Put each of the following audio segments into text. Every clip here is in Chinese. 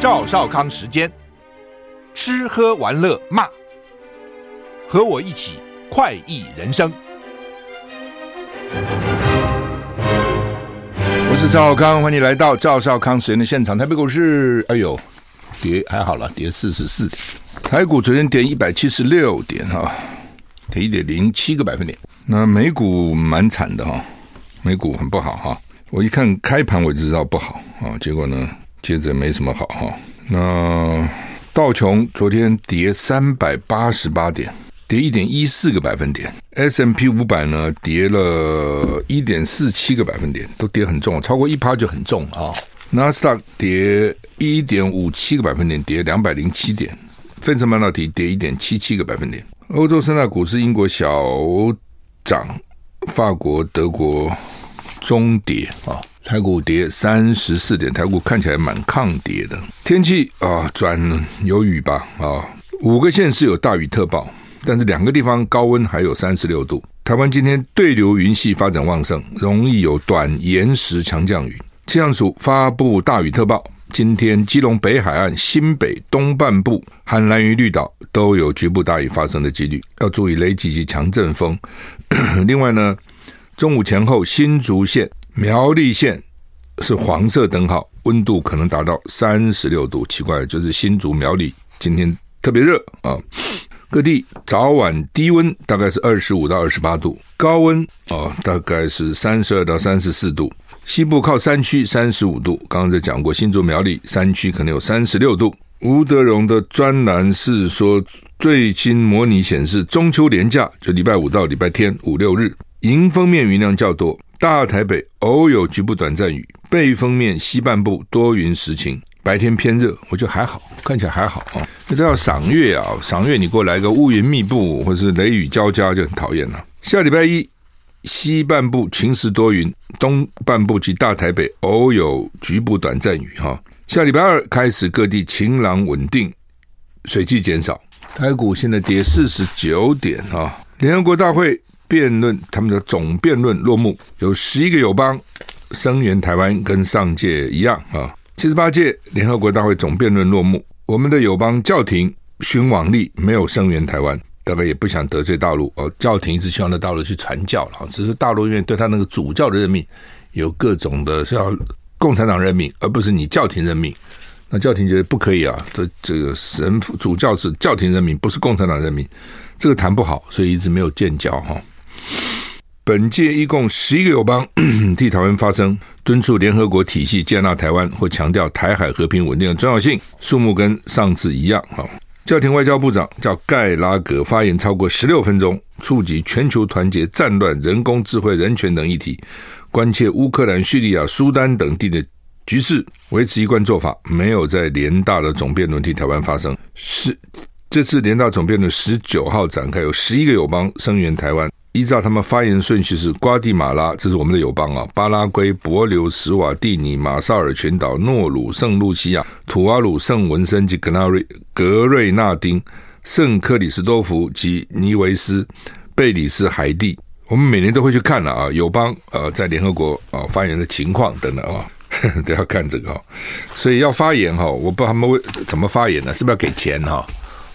赵少康时间，吃喝玩乐骂，和我一起快意人生。我是赵少康，欢迎来到赵少康时间的现场。台北股市，哎呦，跌还好了，跌四十四点。台股昨天跌一百七十六点哈，跌一点零七个百分点。那美股蛮惨的哈，美股很不好哈。我一看开盘我就知道不好啊，结果呢，接着没什么好哈。那道琼昨天跌三百八十八点，跌一点一四个百分点。；S M P 五百呢跌了一点四七个百分点，都跌很重，超过一趴就很重啊。纳斯达克跌一点五七个百分点，跌两百零七点。费城半导体跌一点七七个百分点。欧洲三大股市，英国小涨，法国、德国。中跌啊，台股跌三十四点，台股看起来蛮抗跌的。天气啊，转有雨吧啊，五个县市有大雨特报，但是两个地方高温还有三十六度。台湾今天对流云系发展旺盛，容易有短延时强降雨。气象署发布大雨特报，今天基隆北海岸、新北东半部、和兰屿绿岛都有局部大雨发生的几率，要注意雷击及强阵风。另外呢，中午前后，新竹县、苗栗县是黄色灯号，温度可能达到三十六度。奇怪，就是新竹、苗栗今天特别热啊！各地早晚低温大概是二十五到二十八度，高温啊大概是三十二到三十四度。西部靠山区三十五度，刚刚在讲过，新竹、苗栗山区可能有三十六度。吴德荣的专栏是说，最新模拟显示，中秋连假就礼拜五到礼拜天五六日。迎风面云量较多，大台北偶有局部短暂雨，背风面西半部多云时晴，白天偏热，我觉得还好，看起来还好啊。这都要赏月啊，赏月你给我来个乌云密布或是雷雨交加就很讨厌了。下礼拜一西半部晴时多云，东半部及大台北偶有局部短暂雨哈。下礼拜二开始各地晴朗稳定，水汽减少，台股现在跌四十九点啊。联合国大会。辩论他们的总辩论落幕，有十一个友邦声援台湾，跟上届一样啊。七十八届联合国大会总辩论落幕，我们的友邦教廷循往力没有声援台湾，大概也不想得罪大陆哦。教廷一直希望在大陆去传教了，只是大陆因为对他那个主教的任命有各种的是要共产党任命，而不是你教廷任命。那教廷觉得不可以啊，这这个神父主教是教廷任命，不是共产党任命，这个谈不好，所以一直没有建交哈。本届一共十一个友邦 替台湾发声，敦促联合国体系接纳台湾或强调台海和平稳定的重要性。数目跟上次一样。哈，教廷外交部长叫盖拉格发言超过十六分钟，触及全球团结、战乱、人工智慧、人权等议题，关切乌克兰、叙利亚、苏丹等地的局势，维持一贯做法，没有在联大的总辩论替台湾发声。是这次联大总辩论十九号展开，有十一个友邦声援台湾。依照他们发言顺序是：瓜地马拉，这是我们的友邦啊；巴拉圭、帛琉、史瓦蒂尼、马绍尔群岛、诺鲁、圣露西亚、土瓦鲁、圣文森及格纳瑞、格瑞纳丁、圣克里斯多福及尼维斯、贝里斯、海地。我们每年都会去看了啊，友邦呃在联合国啊发言的情况等等啊，都要看这个哈。所以要发言哈，我不知道他们为怎么发言呢？是不是要给钱哈？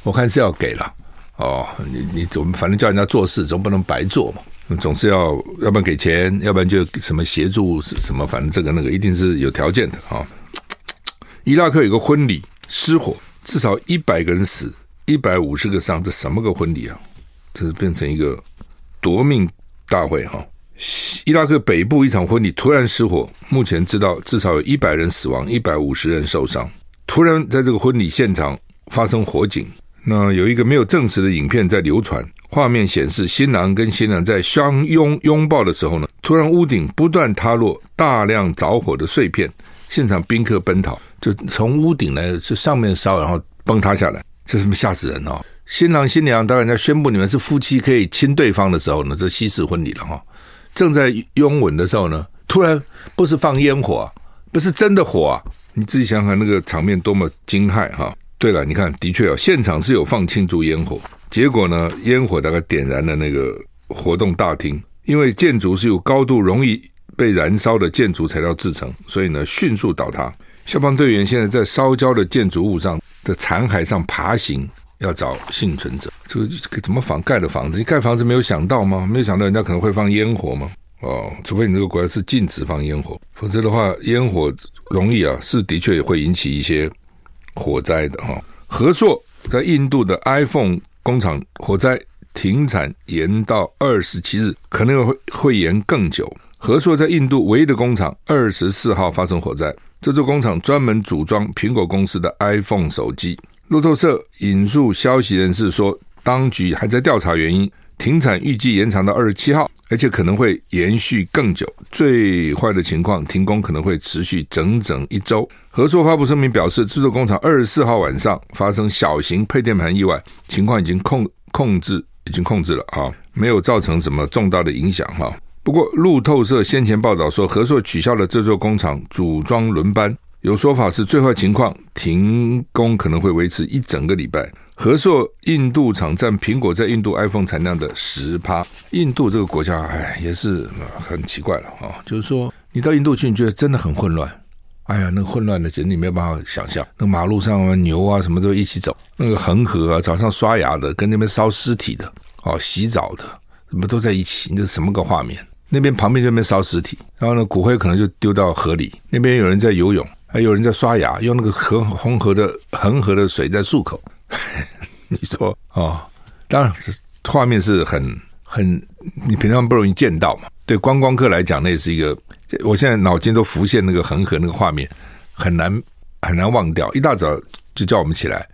我看是要给了。哦，你你总反正叫人家做事，总不能白做嘛，总是要要不然给钱，要不然就什么协助什么，反正这个那个一定是有条件的啊、哦。伊拉克有个婚礼失火，至少一百个人死，一百五十个伤，这什么个婚礼啊？这是变成一个夺命大会哈、哦。伊拉克北部一场婚礼突然失火，目前知道至少有一百人死亡，一百五十人受伤。突然在这个婚礼现场发生火警。那有一个没有证实的影片在流传，画面显示新郎跟新娘在相拥拥抱的时候呢，突然屋顶不断塌落大量着火的碎片，现场宾客奔逃，就从屋顶来就上面烧，然后崩塌下来，这是不是吓死人哦？新郎新娘当然在宣布你们是夫妻可以亲对方的时候呢，这西式婚礼了哈，正在拥吻的时候呢，突然不是放烟火，不是真的火啊，你自己想想那个场面多么惊骇哈。对了，你看，的确哦，现场是有放庆祝烟火，结果呢，烟火大概点燃了那个活动大厅，因为建筑是由高度容易被燃烧的建筑材料制成，所以呢，迅速倒塌。消防队员现在在烧焦的建筑物上的残骸上爬行，要找幸存者。这个怎么防盖的房子？你盖房子没有想到吗？没有想到人家可能会放烟火吗？哦，除非你这个国家是禁止放烟火，否则的话，烟火容易啊，是的确也会引起一些火灾的哈、和硕在印度的 iPhone 工厂火灾停产延到二十七日，可能会会延更久。和硕在印度唯一的工厂二十四号发生火灾，这座工厂专门组装苹果公司的 iPhone 手机。路透社引述消息人士说，当局还在调查原因，停产预计延长到二十七号。而且可能会延续更久，最坏的情况，停工可能会持续整整一周。合硕发布声明表示，制作工厂二十四号晚上发生小型配电盘意外，情况已经控控制，已经控制了啊，没有造成什么重大的影响哈。不过，路透社先前报道说，合硕取消了这座工厂组装轮班，有说法是最坏情况，停工可能会维持一整个礼拜。和硕印度厂占苹果在印度 iPhone 产量的十趴。印度这个国家，哎，也是很奇怪了啊。就是说，你到印度去，你觉得真的很混乱。哎呀，那混乱的简直你没有办法想象。那马路上啊牛啊什么都一起走。那个恒河啊，早上刷牙的，跟那边烧尸体的，哦，洗澡的，什么都在一起。你这什么个画面？那边旁边就那边烧尸体，然后呢，骨灰可能就丢到河里。那边有人在游泳，还有人在刷牙，用那个河红河的恒河的水在漱口。你说哦，当然是画面是很很，你平常不容易见到嘛。对观光客来讲，那也是一个，我现在脑筋都浮现那个恒河那个画面，很难很难忘掉。一大早就叫我们起来，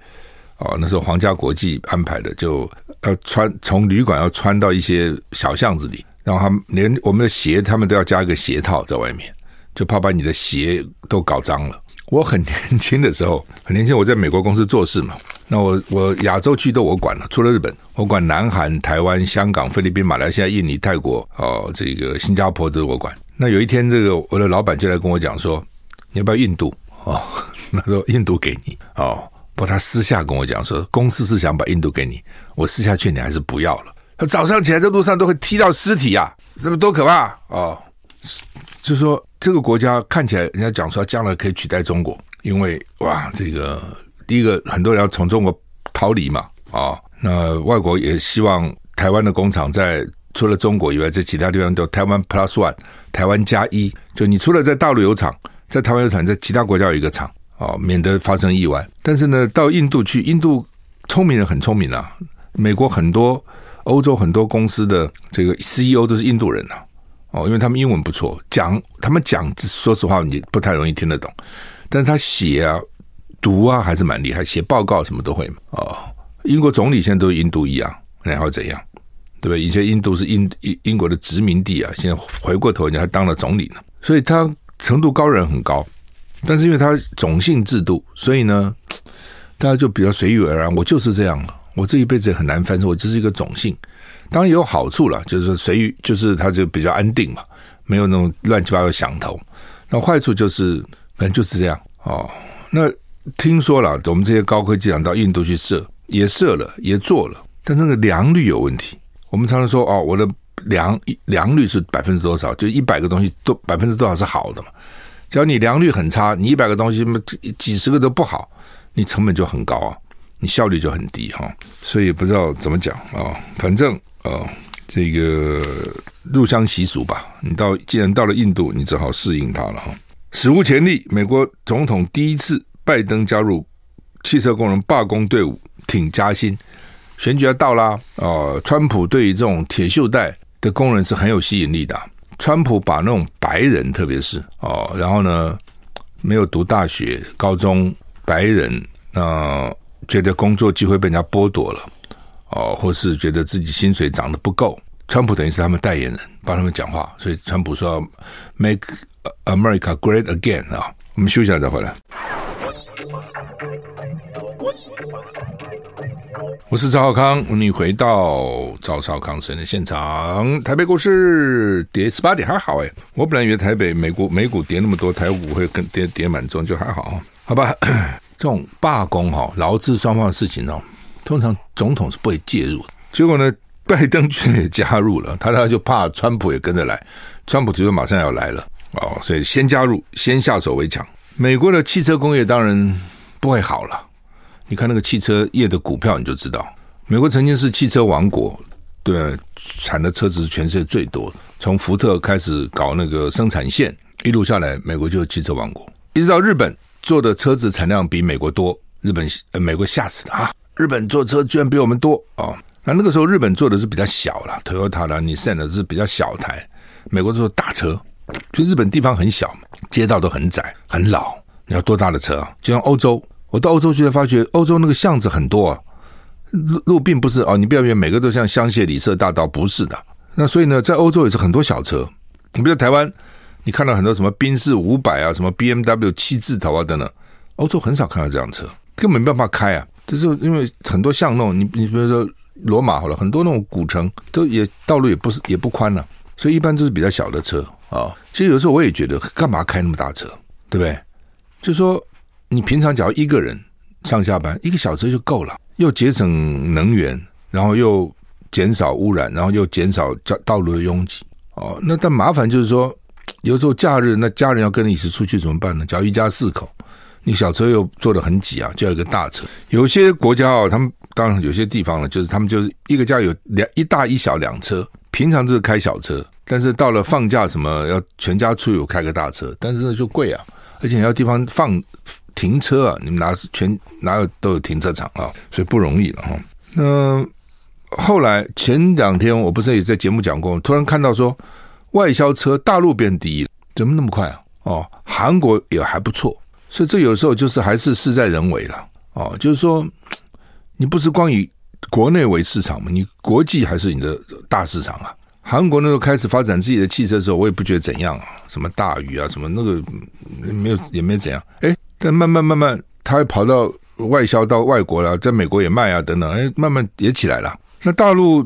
哦，那时候皇家国际安排的，就要穿从旅馆要穿到一些小巷子里，然后他们连我们的鞋，他们都要加一个鞋套在外面，就怕把你的鞋都搞脏了。我很年轻的时候，很年轻，我在美国公司做事嘛。那我我亚洲区都我管了，除了日本，我管南韩、台湾、香港、菲律宾、马来西亚、印尼、泰国，哦，这个新加坡都我管。那有一天，这个我的老板就来跟我讲说，你要不要印度？哦，他说印度给你哦，不过他私下跟我讲说，公司是想把印度给你，我私下劝你还是不要了。他早上起来在路上都会踢到尸体啊，这么多可怕哦。就说，这个国家看起来，人家讲说将来可以取代中国，因为哇，这个第一个很多人要从中国逃离嘛，啊，那外国也希望台湾的工厂在除了中国以外，在其他地方都台湾 Plus One，台湾加一，就你除了在大陆有厂，在台湾有厂，在其他国家有一个厂，啊，免得发生意外。但是呢，到印度去，印度聪明人很聪明啊，美国很多、欧洲很多公司的这个 CEO 都是印度人啊。哦，因为他们英文不错，讲他们讲，说实话你不太容易听得懂，但是他写啊、读啊还是蛮厉害，写报告什么都会嘛。哦，英国总理现在都是印度一样，然后怎样，对不对？以前印度是英英英国的殖民地啊，现在回过头人家还当了总理呢，所以他程度高人很高，但是因为他种姓制度，所以呢，大家就比较随遇而安。我就是这样，我这一辈子也很难翻身，我就是一个种姓。当然也有好处了，就是说随遇，就是他就比较安定嘛，没有那种乱七八糟想头。那坏处就是，反正就是这样哦。那听说了，我们这些高科技厂到印度去设，也设了，也做了，但是那个良率有问题。我们常常说哦，我的良良率是百分之多少？就一百个东西都百分之多少是好的嘛？只要你良率很差，你一百个东西么几十个都不好，你成本就很高啊，你效率就很低哈。所以不知道怎么讲啊，反正。哦，这个入乡习俗吧。你到既然到了印度，你只好适应它了哈。史无前例，美国总统第一次拜登加入汽车工人罢工队伍，挺加薪。选举要到啦，哦，川普对于这种铁锈带的工人是很有吸引力的。川普把那种白人，特别是哦，然后呢，没有读大学、高中白人，那、觉得工作机会被人家剥夺了。哦，或是觉得自己薪水涨得不够，川普等于是他们代言人，帮他们讲话，所以川普说 “Make America Great Again” 啊。我们休息一下再回来。我是赵少康，你回到赵少康生的现场。台北股市跌十八点，还好哎。我本来以为台北美国美股跌那么多，台股会更跌跌蛮重，就还好。好吧，这种罢工哈，劳资双方的事情哦。通常总统是不会介入的，结果呢，拜登却也加入了，他他就怕川普也跟着来，川普就说马上要来了哦，所以先加入，先下手为强。美国的汽车工业当然不会好了。你看那个汽车业的股票，你就知道，美国曾经是汽车王国，对，产的车子是全世界最多。从福特开始搞那个生产线，一路下来，美国就是汽车王国。一直到日本做的车子产量比美国多，日本呃美国吓死了啊！日本做车居然比我们多啊！那那个时候日本做的是比较小了，Toyota 啦、Nissan 的是比较小台，美国都是大车。就日本地方很小嘛，街道都很窄很老，你要多大的车啊？就像欧洲。我到欧洲去才发觉，欧洲那个巷子很多啊，路路并不是哦，你不要以为每个都像香榭里舍大道，不是的。那所以呢，在欧洲也是很多小车。你比如台湾，你看到很多什么宾士五百啊，什么 BMW 七字头啊等等，欧洲很少看到这辆车，根本没办法开啊。就是因为很多巷弄，你你比如说罗马好了，很多那种古城都也道路也不是也不宽了，所以一般都是比较小的车啊。其实有时候我也觉得，干嘛开那么大车，对不对？就说。你平常只要一个人上下班，一个小车就够了，又节省能源，然后又减少污染，然后又减少道道路的拥挤。哦，那但麻烦就是说，有时候假日那家人要跟你一起出去怎么办呢？只要一家四口，你小车又坐得很挤啊，就要一个大车。有些国家哦，他们当然有些地方呢，就是他们就是一个家有两一大一小两车，平常都是开小车，但是到了放假什么要全家出游开个大车，但是就贵啊，而且要地方放。停车啊，你们哪全哪有都有停车场啊，所以不容易了哈。那后来前两天我不是也在节目讲过，突然看到说外销车大陆变第一，怎么那么快啊？哦，韩国也还不错，所以这有时候就是还是事在人为了哦。就是说，你不是光以国内为市场嘛，你国际还是你的大市场啊。韩国那时候开始发展自己的汽车的时候，我也不觉得怎样啊，什么大宇啊，什么那个没有也没怎样，哎。但慢慢慢慢，他会跑到外销到外国了，在美国也卖啊等等，哎，慢慢也起来了。那大陆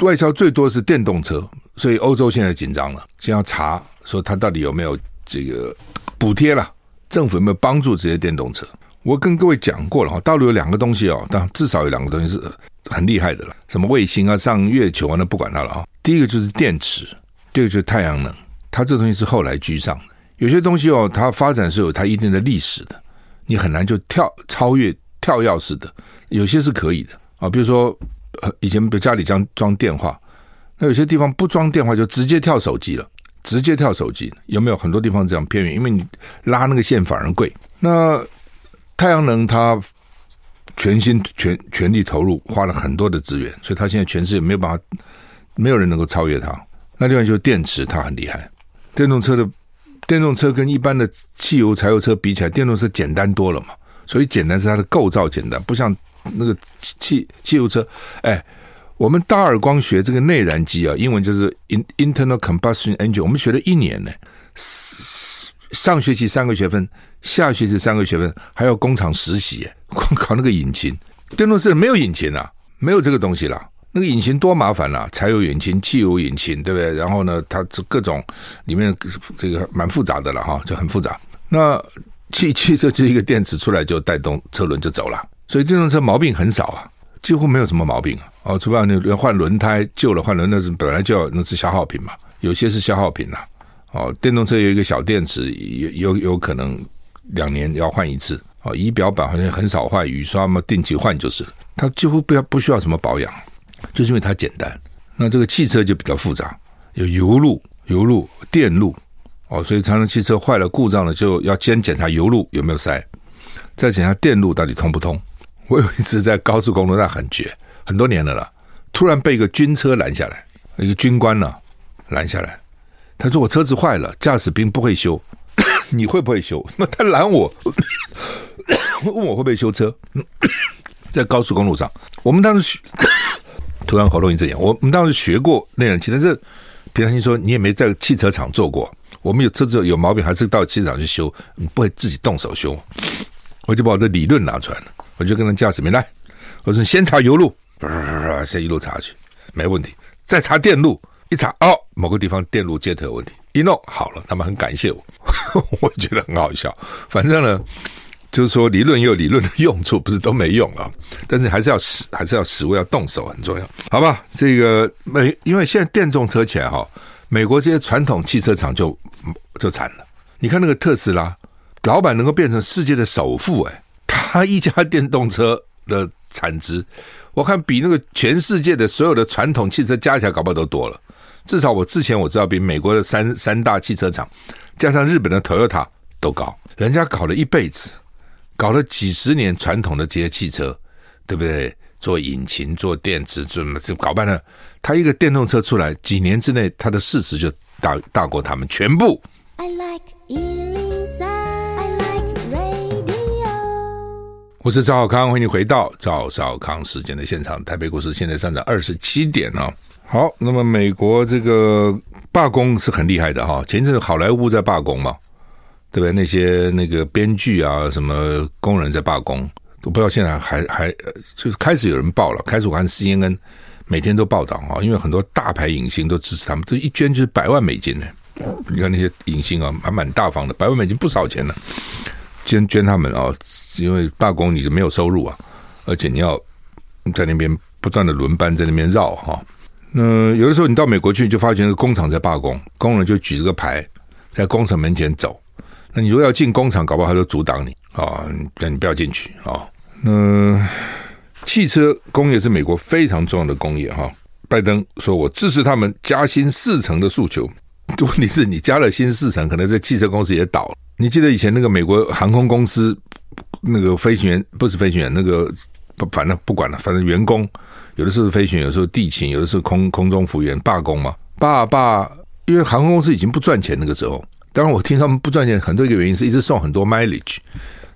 外销最多是电动车，所以欧洲现在紧张了，先要查说他到底有没有这个补贴了，政府有没有帮助这些电动车。我跟各位讲过了哈，大陆有两个东西哦，但至少有两个东西是很厉害的了，什么卫星啊、上月球啊，那不管它了哈。第一个就是电池，第二个就是太阳能，它这东西是后来居上的。有些东西哦，它发展是有它一定的历史的，你很难就跳超越跳跃式的。有些是可以的啊，比如说以前比如家里装装电话，那有些地方不装电话就直接跳手机了，直接跳手机。有没有很多地方这样偏远？因为你拉那个线反而贵。那太阳能它全心全全力投入，花了很多的资源，所以它现在全世界没有办法，没有人能够超越它。那另外就是电池，它很厉害，电动车的。电动车跟一般的汽油、柴油车比起来，电动车简单多了嘛。所以简单是它的构造简单，不像那个汽汽汽油车。哎，我们大二光学这个内燃机啊，英文就是 in internal combustion engine，我们学了一年呢。上学期三个学分，下学期三个学分，还要工厂实习，光搞那个引擎。电动车没有引擎啊，没有这个东西啦。那个引擎多麻烦啊，柴油引擎、汽油引擎，对不对？然后呢，它这各种里面这个蛮复杂的了哈，就很复杂。那汽汽车就一个电池出来就带动车轮就走了，所以电动车毛病很少啊，几乎没有什么毛病啊。哦，除非你换轮胎旧了换轮，那是本来就要那是消耗品嘛，有些是消耗品呐。哦，电动车有一个小电池，有有有可能两年要换一次。哦，仪表板好像很少换，雨刷嘛定期换就是，它几乎不要不需要什么保养。就是因为它简单，那这个汽车就比较复杂，有油路、油路、电路哦，所以常常汽车坏了、故障了，就要先检查油路有没有塞，再检查电路到底通不通。我有一次在高速公路上很绝，很多年了啦，突然被一个军车拦下来，一个军官呢拦下来，他说我车子坏了，驾驶兵不会修，你会不会修？那他拦我，问我会不会修车，在高速公路上，我们当时。突然喉咙一阵痒，我们当时学过内燃机，但是平常心说你也没在汽车厂做过。我们有车子有毛病，还是到汽车厂去修，你不会自己动手修。我就把我的理论拿出来了，我就跟他驾驶员来，我说先查油路，先一路查去，没问题。再查电路，一查哦，某个地方电路接头有问题，一弄好了，他们很感谢我，我觉得很好笑。反正呢。就是说，理论也有理论的用处，不是都没用啊。但是还是要实，还是要实物，要动手很重要，好吧？这个美，因为现在电动车起来哈，美国这些传统汽车厂就就惨了。你看那个特斯拉，老板能够变成世界的首富，哎，他一家电动车的产值，我看比那个全世界的所有的传统汽车加起来搞不好都多了。至少我之前我知道，比美国的三三大汽车厂加上日本的 Toyota 都高。人家搞了一辈子，搞了几十年传统的这些汽车，对不对？做引擎、做电池，怎么就搞半了？他一个电动车出来，几年之内，它的市值就大大过他们全部。I like 103, I like radio。我是赵小康，欢迎你回到赵少康时间的现场。台北股市现在上涨二十七点啊。好，那么美国这个罢工是很厉害的哈。前一阵子好莱坞在罢工嘛，对不对？那些那个编剧啊，什么工人在罢工。都不知道现在还还就是开始有人报了，开始我看 CNN 每天都报道啊，因为很多大牌影星都支持他们，这一捐就是百万美金呢。你看那些影星啊，还蛮大方的，百万美金不少钱呢，捐捐他们啊，因为罢工你就没有收入啊，而且你要在那边不断的轮班在那边绕哈。那有的时候你到美国去，就发觉那个工厂在罢工，工人就举着个牌在工厂门前走。那你如果要进工厂，搞不好他就阻挡你啊，那你不要进去啊。那汽车工业是美国非常重要的工业哈。拜登说：“我支持他们加薪四成的诉求。”问题是你加了薪四成，可能这汽车公司也倒了。你记得以前那个美国航空公司那个飞行员不是飞行员，那个反正不管了，反正员工有的是飞行员，有的时候地勤，有的是空空中服务员罢工嘛，罢罢，因为航空公司已经不赚钱那个时候。当然，我听他们不赚钱，很多一个原因是一直送很多 mileage。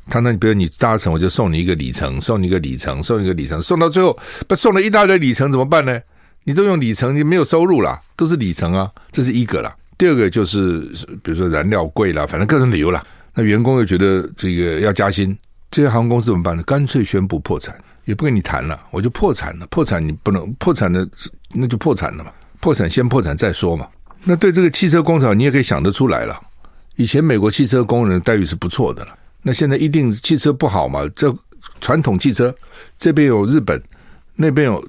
他那比如你搭乘，我就送你一个里程，送你一个里程，送你一个里程，送到最后不送了一大堆里程怎么办呢？你都用里程，你没有收入啦，都是里程啊，这是一个啦。第二个就是比如说燃料贵啦，反正各种理由啦。那员工又觉得这个要加薪，这些航空公司怎么办呢？干脆宣布破产，也不跟你谈了，我就破产了。破产你不能破产的，那就破产了嘛。破产先破产再说嘛。那对这个汽车工厂，你也可以想得出来了。以前美国汽车工人待遇是不错的了，那现在一定汽车不好嘛？这传统汽车这边有日本，那边有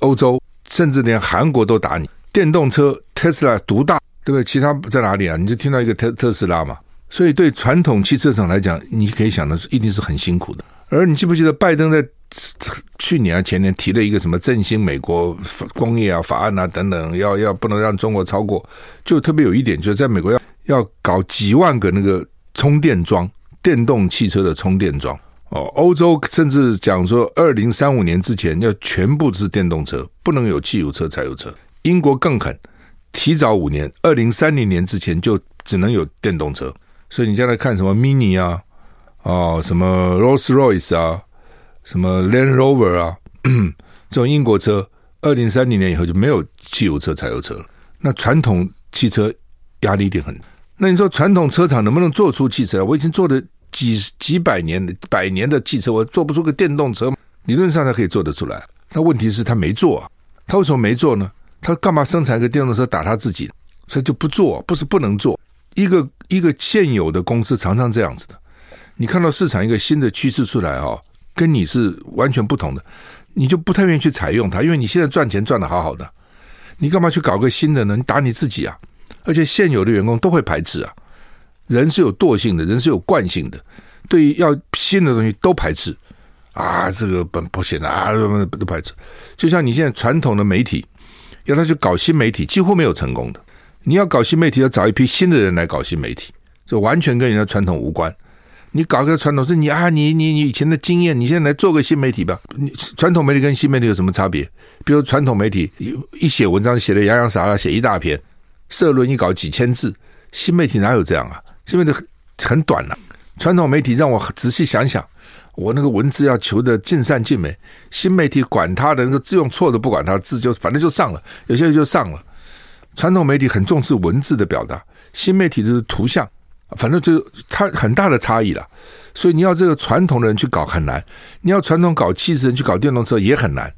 欧洲，甚至连韩国都打你。电动车特斯拉独大，对不对？其他在哪里啊？你就听到一个特特斯拉嘛。所以对传统汽车厂来讲，你可以想的是，一定是很辛苦的。而你记不记得拜登在去年啊前年提了一个什么振兴美国工业啊法案啊等等，要要不能让中国超过，就特别有一点，就是在美国要要搞几万个那个充电桩，电动汽车的充电桩哦。欧洲甚至讲说，二零三五年之前要全部是电动车，不能有汽油车、柴油车。英国更狠，提早五年，二零三零年之前就只能有电动车。所以你将来看什么 Mini 啊？哦，什么 Rolls-Royce 啊，什么 Land Rover 啊，这种英国车，二零三零年以后就没有汽油车、柴油车了。那传统汽车压力一定很。那你说传统车厂能不能做出汽车？我已经做了几几百年、百年的汽车，我做不出个电动车。理论上它可以做得出来。那问题是他没做啊，他为什么没做呢？他干嘛生产一个电动车打他自己？所以就不做，不是不能做。一个一个现有的公司常常这样子的。你看到市场一个新的趋势出来哈，跟你是完全不同的，你就不太愿意去采用它，因为你现在赚钱赚得好好的，你干嘛去搞个新的呢？你打你自己啊！而且现有的员工都会排斥啊，人是有惰性的，人是有惯性的，对于要新的东西都排斥啊，这个本不行啊，都排斥。就像你现在传统的媒体，要他去搞新媒体，几乎没有成功的。你要搞新媒体，要找一批新的人来搞新媒体，这完全跟人家传统无关。你搞个传统是你啊，你你你以前的经验，你现在来做个新媒体吧。你传统媒体跟新媒体有什么差别？比如传统媒体一写文章写的洋洋洒洒，写一大篇，社论一搞几千字，新媒体哪有这样啊？新媒体很很短了。传统媒体让我仔细想想，我那个文字要求的尽善尽美，新媒体管他的那个字用错的不管他，字就反正就上了，有些人就上了。传统媒体很重视文字的表达，新媒体就是图像。反正就它很大的差异了，所以你要这个传统的人去搞很难，你要传统搞汽车人去搞电动车也很难，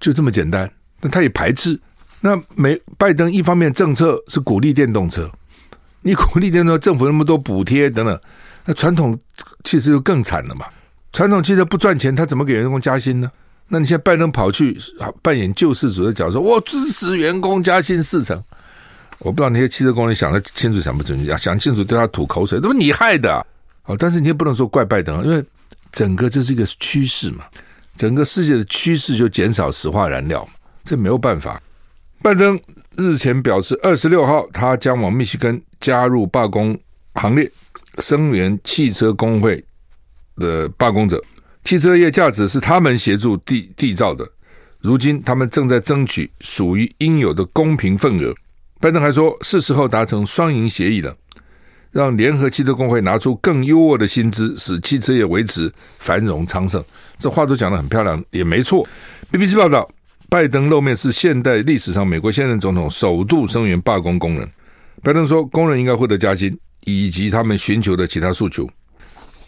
就这么简单。那他也排斥。那美拜登一方面政策是鼓励电动车，你鼓励电动车，政府那么多补贴等等，那传统汽车就更惨了嘛。传统汽车不赚钱，他怎么给员工加薪呢？那你现在拜登跑去扮演救世主的角色，我支持员工加薪四成。我不知道那些汽车工人想得清楚想不清楚，想清楚对他吐口水，都是你害的。哦，但是你也不能说怪拜登，因为整个这是一个趋势嘛，整个世界的趋势就减少石化燃料，这没有办法。拜登日前表示，二十六号他将往密西根加入罢工行列，声援汽车工会的罢工者。汽车业价值是他们协助缔缔造的，如今他们正在争取属于应有的公平份额。拜登还说，是时候达成双赢协议了，让联合汽车工会拿出更优渥的薪资，使汽车业维持繁荣昌盛。这话都讲得很漂亮，也没错。BBC 报道。拜登露面是现代历史上美国现任总统首度声援罢工工人。拜登说，工人应该获得加薪以及他们寻求的其他诉求。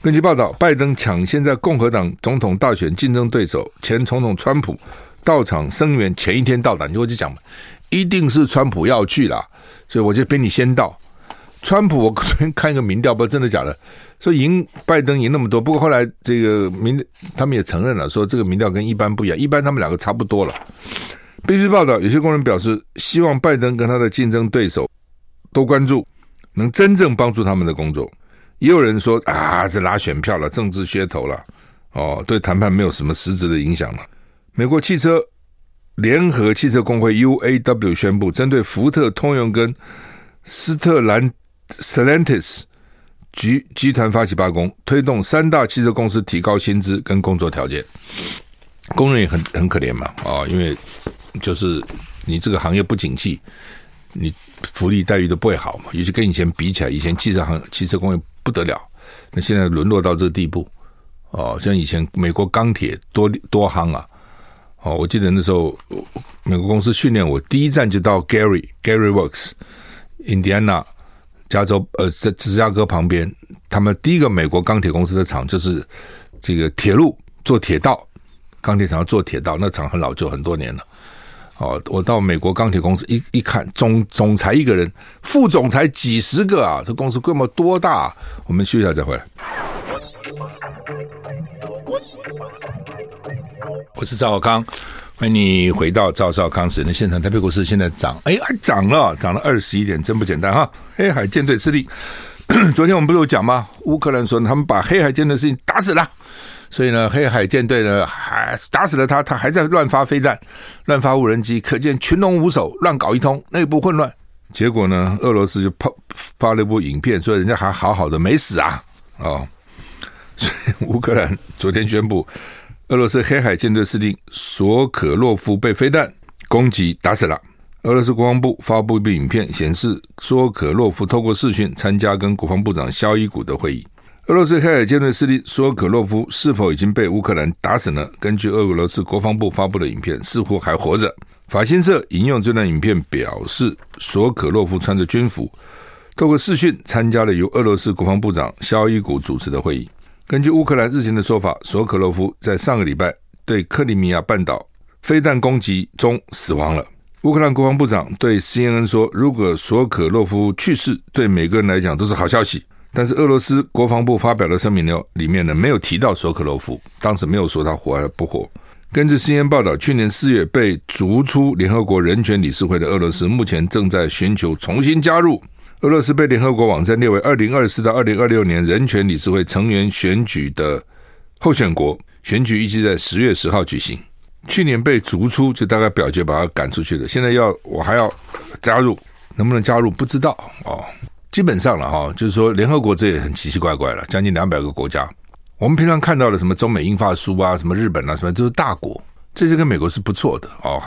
根据报道，拜登抢先在共和党总统大选竞争对手前总统川普到场声援前一天到达。我就讲嘛，一定是川普要去啦，所以我就比你先到。川普，我昨天看一个民调，不知道真的假的。说赢拜登赢那么多，不过后来这个民他们也承认了，说这个民调跟一般不一样，一般他们两个差不多了。bb 报道，有些工人表示希望拜登跟他的竞争对手多关注，能真正帮助他们的工作。也有人说啊，这拉选票了，政治噱头了，哦，对谈判没有什么实质的影响了。美国汽车联合汽车工会 UAW 宣布，针对福特、通用跟斯特兰 Stellantis。集集团发起罢工，推动三大汽车公司提高薪资跟工作条件。工人也很很可怜嘛，啊，因为就是你这个行业不景气，你福利待遇都不会好嘛。尤其跟以前比起来，以前汽车行汽车工业不得了，那现在沦落到这个地步，哦，像以前美国钢铁多多夯啊，哦，我记得那时候美国公司训练我，第一站就到 Gary Gary Works，印第安纳。加州呃，在芝加哥旁边，他们第一个美国钢铁公司的厂就是这个铁路做铁道，钢铁厂要做铁道，那厂很老旧，很多年了。哦，我到美国钢铁公司一一看，总总裁一个人，副总裁几十个啊，这公司规模多大啊？我们休息一下再回来。我是赵少康。欢迎你回到赵少康时间的现场。台北股市现在涨，哎，还涨了，涨了二十一点，真不简单哈！黑海舰队势力，昨天我们不是有讲吗？乌克兰说他们把黑海舰队事情打死了，所以呢，黑海舰队呢还打死了他，他还在乱发飞弹、乱发无人机，可见群龙无首，乱搞一通，内部混乱。结果呢，俄罗斯就发发了一部影片，说人家还好好的没死啊，哦，所以乌克兰昨天宣布。俄罗斯黑海舰队司令索可洛夫被飞弹攻击打死了。俄罗斯国防部发布一部影片，显示索可洛夫透过视讯参加跟国防部长肖伊古的会议。俄罗斯黑海舰队司令索可洛夫是否已经被乌克兰打死呢？根据俄罗斯国防部发布的影片，似乎还活着。法新社引用这段影片表示，索可洛夫穿着军服，透过视讯参加了由俄罗斯国防部长肖伊古主持的会议。根据乌克兰日前的说法，索可洛夫在上个礼拜对克里米亚半岛飞弹攻击中死亡了。乌克兰国防部长对 CNN 说：“如果索可洛夫去世，对每个人来讲都是好消息。”但是俄罗斯国防部发表的声明呢，里面呢没有提到索可洛夫，当时没有说他活还不活。根据 CNN 报道，去年四月被逐出联合国人权理事会的俄罗斯，目前正在寻求重新加入。俄罗斯被联合国网站列为二零二四到二零二六年人权理事会成员选举的候选国，选举预计在十月十号举行。去年被逐出，就大概表决把他赶出去了。现在要我还要加入，能不能加入不知道哦。基本上了哈，就是说联合国这也很奇奇怪怪了，将近两百个国家。我们平常看到的什么中美英法苏啊，什么日本啊，什么都是大国，这些跟美国是不错的哦。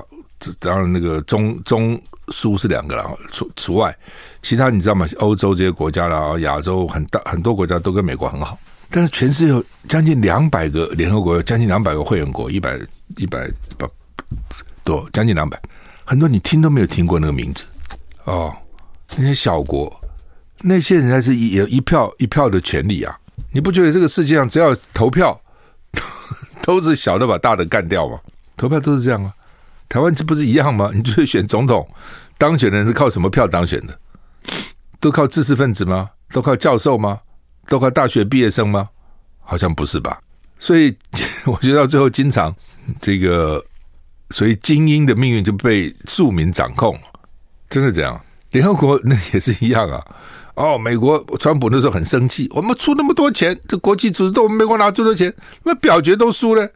当然那个中中。苏是两个了，除除外，其他你知道吗？欧洲这些国家啦，亚洲很大很多国家都跟美国很好，但是全世界有将近两百个联合国，将近两百个会员国，一百一百不多，将近两百，很多你听都没有听过那个名字哦。那些小国，那些人才是一有一票一票的权利啊！你不觉得这个世界上只要投票，都是小的把大的干掉吗？投票都是这样吗？台湾这不是一样吗？你就是选总统，当选的人是靠什么票当选的？都靠知识分子吗？都靠教授吗？都靠大学毕业生吗？好像不是吧？所以 我觉得到最后，经常这个所以精英的命运就被庶民掌控，真的这样。联合国 那也是一样啊。哦，美国川普那时候很生气，我们出那么多钱，这国际组织都我们美国拿最多钱，那表决都输了，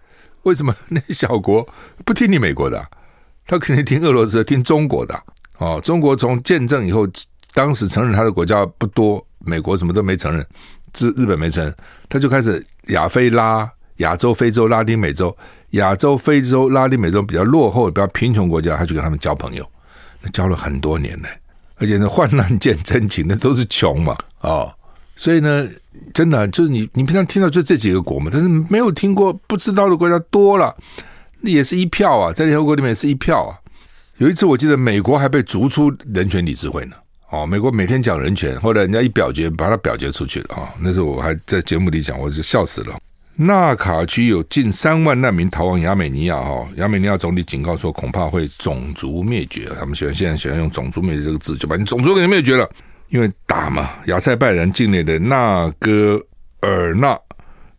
为什么那小国不听你美国的？他肯定听俄罗斯，听中国的。哦，中国从建政以后，当时承认他的国家不多，美国什么都没承认，日日本没承认，他就开始亚非拉、亚洲、非洲、拉丁美洲。亚洲、非洲、拉丁美洲比较落后、比较贫穷国家，他就跟他们交朋友，那交了很多年呢。而且呢，患难见真情，那都是穷嘛，哦，所以呢，真的就是你，你平常听到就这几个国嘛，但是没有听过不知道的国家多了，也是一票啊，在联合国里面也是一票啊。有一次我记得美国还被逐出人权理事会呢，哦，美国每天讲人权，后来人家一表决把它表决出去了啊，那时候我还在节目里讲，我就笑死了。纳卡区有近三万难民逃往亚美尼亚，哈，亚美尼亚总理警告说，恐怕会种族灭绝。他们喜欢现在喜欢用种族灭绝这个字，就把你种族给灭绝了。因为打嘛，亚塞拜然境内的纳戈尔纳、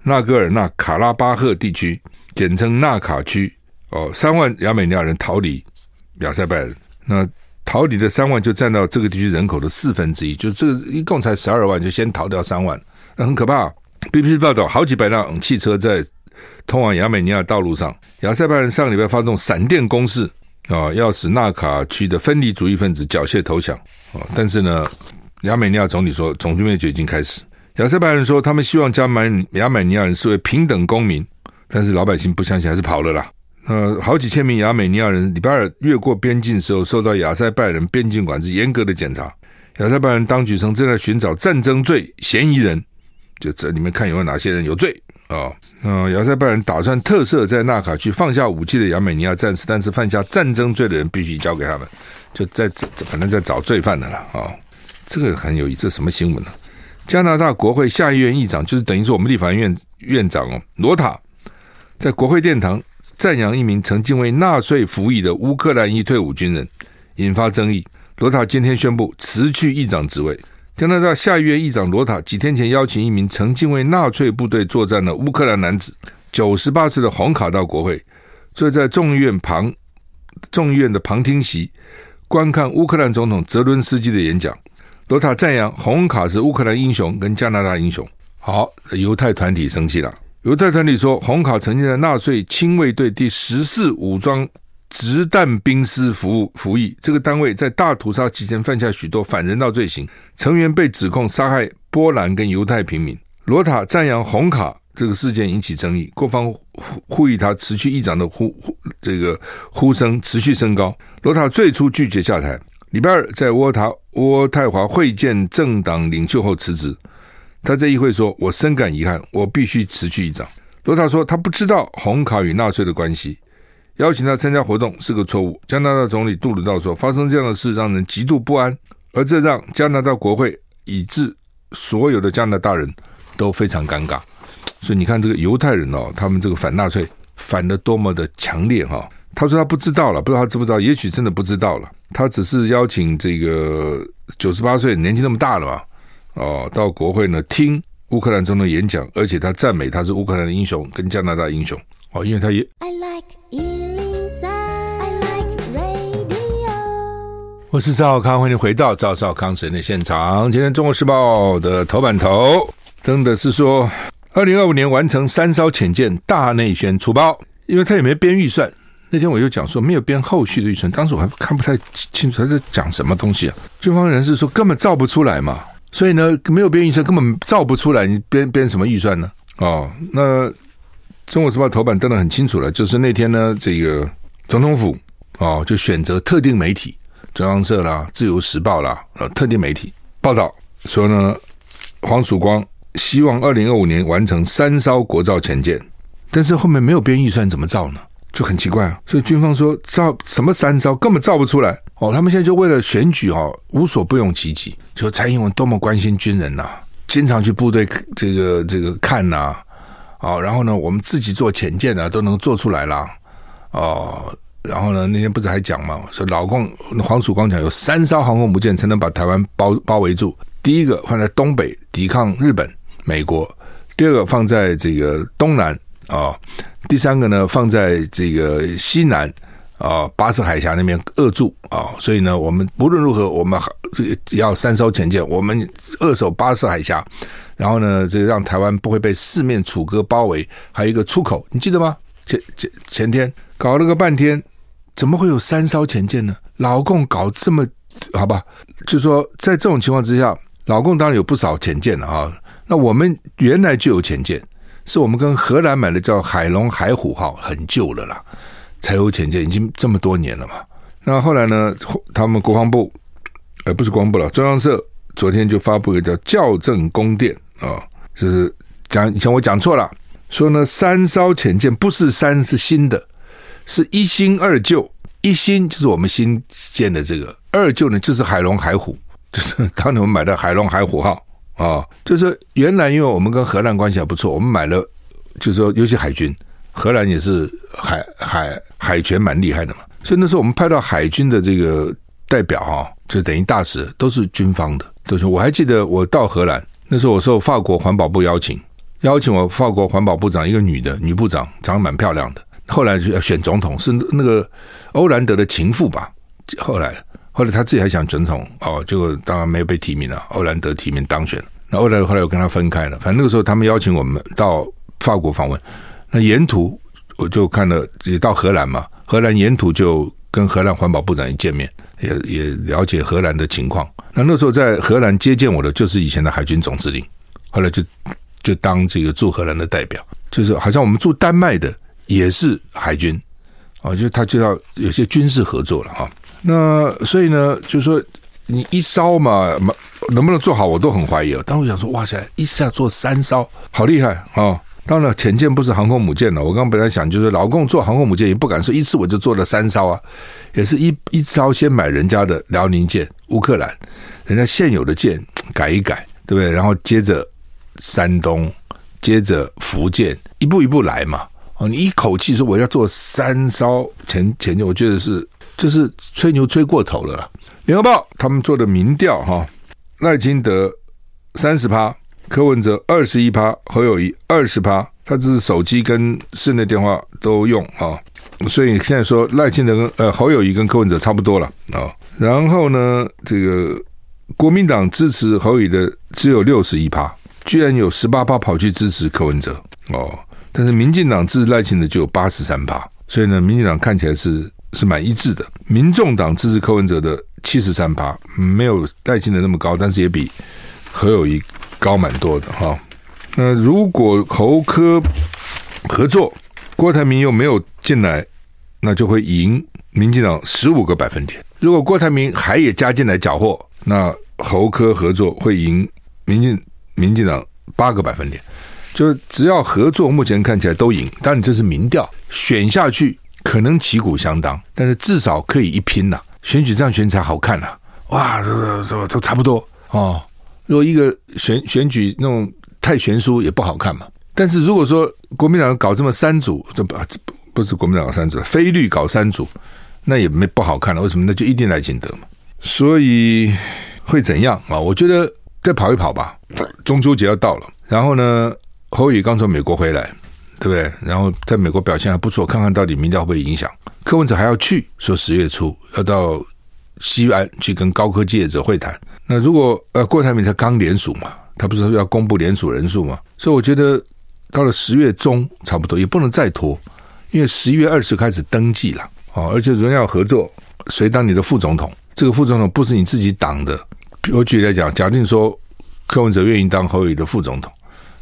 纳戈尔纳卡拉巴赫地区，简称纳卡区，哦，三万亚美尼亚人逃离亚塞拜然，那逃离的三万就占到这个地区人口的四分之一，就这个一共才十二万，就先逃掉三万，那很可怕。BBC 报道，好几百辆汽车在通往亚美尼亚道路上。亚塞拜人上礼拜发动闪电攻势啊，要使纳卡区的分离主义分子缴械投降啊。但是呢，亚美尼亚总理说，种族灭绝已经开始。亚塞拜人说，他们希望将亚美尼亚人视为平等公民，但是老百姓不相信，还是跑了啦。呃，好几千名亚美尼亚人礼拜二越过边境时候，受到亚塞拜人边境管制严格的检查。亚塞拜人当局称正在寻找战争罪嫌疑人。就这里面看有没有哪些人有罪啊？那，亚塞拜人打算特赦在纳卡区放下武器的亚美尼亚战士，但是犯下战争罪的人必须交给他们。就在，反正在找罪犯的了啊。这个很有意思，这什么新闻呢？加拿大国会下议院议长，就是等于说我们立法院院长哦，罗塔在国会殿堂赞扬一名曾经为纳粹服役的乌克兰裔退伍军人，引发争议。罗塔今天宣布辞去议长职位。加拿大下议院议长罗塔几天前邀请一名曾经为纳粹部队作战的乌克兰男子，九十八岁的洪卡到国会，坐在众议院旁众议院的旁听席，观看乌克兰总统泽伦斯基的演讲。罗塔赞扬洪卡是乌克兰英雄跟加拿大英雄。好，犹太团体生气了。犹太团体说，红卡曾经在纳粹亲卫队第十四武装。直弹兵师服务服役，这个单位在大屠杀期间犯下许多反人道罪行，成员被指控杀害波兰跟犹太平民。罗塔赞扬红卡这个事件引起争议，各方呼呼吁他辞去议长的呼呼这个呼声持续升高。罗塔最初拒绝下台，礼拜二在渥塔渥太华会见政党领袖后辞职。他在议会说：“我深感遗憾，我必须辞去议长。”罗塔说：“他不知道红卡与纳粹的关系。”邀请他参加活动是个错误。加拿大总理杜鲁道说：“发生这样的事让人极度不安，而这让加拿大国会以至所有的加拿大人都非常尴尬。”所以你看，这个犹太人哦，他们这个反纳粹反的多么的强烈哈！他说他不知道了，不知道他知不知道，也许真的不知道了。他只是邀请这个九十八岁年纪那么大了嘛，哦，到国会呢听乌克兰总统演讲，而且他赞美他是乌克兰的英雄跟加拿大英雄哦，因为他也。I like 我是赵少康，欢迎回到赵少康时间的现场。今天《中国时报》的头版头登的是说，二零二五年完成三艘潜舰大内宣出包，因为他也没编预算。那天我就讲说没有编后续的预算，当时我还看不太清楚他在讲什么东西啊。军方人士说根本造不出来嘛，所以呢没有编预算，根本造不出来，你编编什么预算呢？哦，那《中国时报》头版登的很清楚了，就是那天呢，这个总统府哦就选择特定媒体。中央社啦，自由时报啦，呃，特定媒体报道说呢，黄曙光希望二零二五年完成三艘国造潜舰，但是后面没有编预算，怎么造呢？就很奇怪啊。所以军方说造什么三艘根本造不出来哦。他们现在就为了选举哦，无所不用其极。就蔡英文多么关心军人呐、经常去部队这个这个看呐，啊、哦，然后呢，我们自己做潜舰啊，都能做出来了哦。然后呢，那天不是还讲嘛？说老共黄曙光讲有三艘航空母舰才能把台湾包包围住。第一个放在东北抵抗日本、美国；第二个放在这个东南啊；第三个呢放在这个西南啊，巴士海峡那边扼住啊，所以呢，我们无论如何，我们这个要三艘潜舰，我们扼守巴士海峡，然后呢，这个让台湾不会被四面楚歌包围，还有一个出口，你记得吗？前前前天搞了个半天，怎么会有三艘潜舰呢？老共搞这么好吧？就说在这种情况之下，老共当然有不少潜舰了啊。那我们原来就有潜舰，是我们跟荷兰买的，叫海龙海虎号，很旧了啦。才有潜舰，已经这么多年了嘛。那后来呢？他们国防部，呃，不是国防部了，中央社昨天就发布一个叫校正公电啊，就是讲以前我讲错了，说呢三艘潜舰不是三是新的，是一新二旧，一新就是我们新建的这个，二旧呢就是海龙海虎，就是当年我们买的海龙海虎号啊，就是原来因为我们跟荷兰关系还不错，我们买了，就是说尤其海军。荷兰也是海海海权蛮厉害的嘛，所以那时候我们派到海军的这个代表哈，就等于大使都是军方的，都是。我还记得我到荷兰那时候，我受法国环保部邀请，邀请我法国环保部长一个女的女部长，长得蛮漂亮的。后来就要选总统，是那个欧兰德的情妇吧？后来后来他自己还想总统哦，结果当然没有被提名了。欧兰德提名当选，那后来后来我跟他分开了。反正那个时候他们邀请我们到法国访问。那沿途我就看了，也到荷兰嘛。荷兰沿途就跟荷兰环保部长一见面，也也了解荷兰的情况。那那时候在荷兰接见我的就是以前的海军总司令，后来就就当这个驻荷兰的代表，就是好像我们驻丹麦的也是海军啊，就他就要有些军事合作了啊。那所以呢，就是说你一艘嘛，能不能做好，我都很怀疑。当时我想说，哇塞，一下做三艘，好厉害啊！当然，潜舰不是航空母舰了。我刚本来想，就是老共做航空母舰也不敢说一次我就做了三艘啊，也是一一艘先买人家的辽宁舰，乌克兰人家现有的舰改一改，对不对？然后接着山东，接着福建，一步一步来嘛。哦，你一口气说我要做三艘潜潜舰，我觉得是就是吹牛吹过头了。联合报他们做的民调哈，赖清德三十趴。柯文哲二十一趴，侯友谊二十趴，他只是手机跟室内电话都用啊，所以现在说赖清德跟呃侯友谊跟柯文哲差不多了啊。然后呢，这个国民党支持侯友宜的只有六十一趴，居然有十八趴跑去支持柯文哲哦。但是民进党支持赖清德就有八十三趴，所以呢，民进党看起来是是蛮一致的。民众党支持柯文哲的七十三趴，没有赖清德那么高，但是也比何友谊。高蛮多的哈，那如果侯柯合作，郭台铭又没有进来，那就会赢民进党十五个百分点。如果郭台铭还也加进来搅和，那侯柯合作会赢民进民进党八个百分点。就只要合作，目前看起来都赢。当然这是民调，选下去可能旗鼓相当，但是至少可以一拼呐。选举这样选才好看呐，哇，这这这都差不多哦。如果一个选选举那种太悬殊也不好看嘛。但是如果说国民党搞这么三组，这不这不是国民党搞三组，非绿搞三组，那也没不好看了。为什么？那就一定赖清德嘛。所以会怎样啊？我觉得再跑一跑吧。中秋节要到了，然后呢，侯宇刚从美国回来，对不对？然后在美国表现还不错，看看到底民调会不会影响。柯文哲还要去，说十月初要到西安去跟高科技业者会谈。那如果呃郭台铭才刚连署嘛，他不是要公布连署人数嘛？所以我觉得到了十月中差不多也不能再拖，因为十一月二十开始登记了啊，而且人要合作，谁当你的副总统？这个副总统不是你自己党的。我举例来讲，假定说柯文哲愿意当侯友的副总统，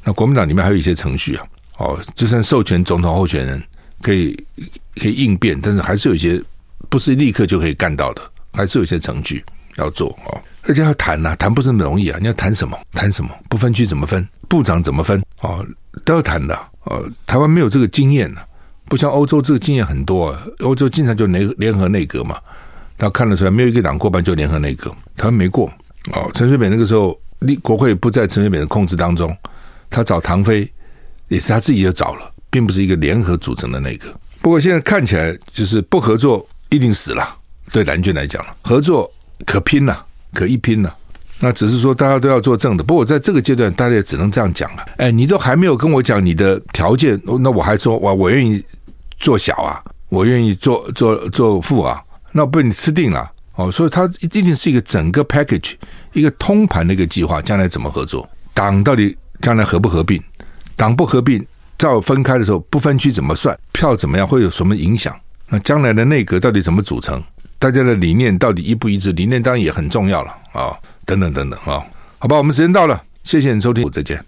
那国民党里面还有一些程序啊，哦，就算授权总统候选人可以可以应变，但是还是有一些不是立刻就可以干到的，还是有一些程序要做哦。而且要谈呐、谈不是那么容易啊！你要谈什么？谈什么？不分区怎么分？部长怎么分？哦，都要谈的。呃，台湾没有这个经验呢、啊，不像欧洲这个经验很多、啊。欧洲经常就联联合内阁嘛，他看得出来，没有一个党过半就联合内阁，台湾没过。哦，陈水扁那个时候，立国会不在陈水扁的控制当中，他找唐飞也是他自己就找了，并不是一个联合组成的内阁。不过现在看起来，就是不合作一定死了。对蓝军来讲，合作可拼了。可一拼了，那只是说大家都要做正的。不过在这个阶段，大家也只能这样讲了。哎，你都还没有跟我讲你的条件，那我还说哇，我愿意做小啊。我愿意做做做副啊，那被你吃定了哦。所以它一定是一个整个 package，一个通盘的一个计划，将来怎么合作？党到底将来合不合并？党不合并，照分开的时候不分区怎么算？票怎么样？会有什么影响？那将来的内阁到底怎么组成？大家的理念到底一不一致？理念当然也很重要了啊，等等等等啊。好吧，我们时间到了，谢谢你收听，再见。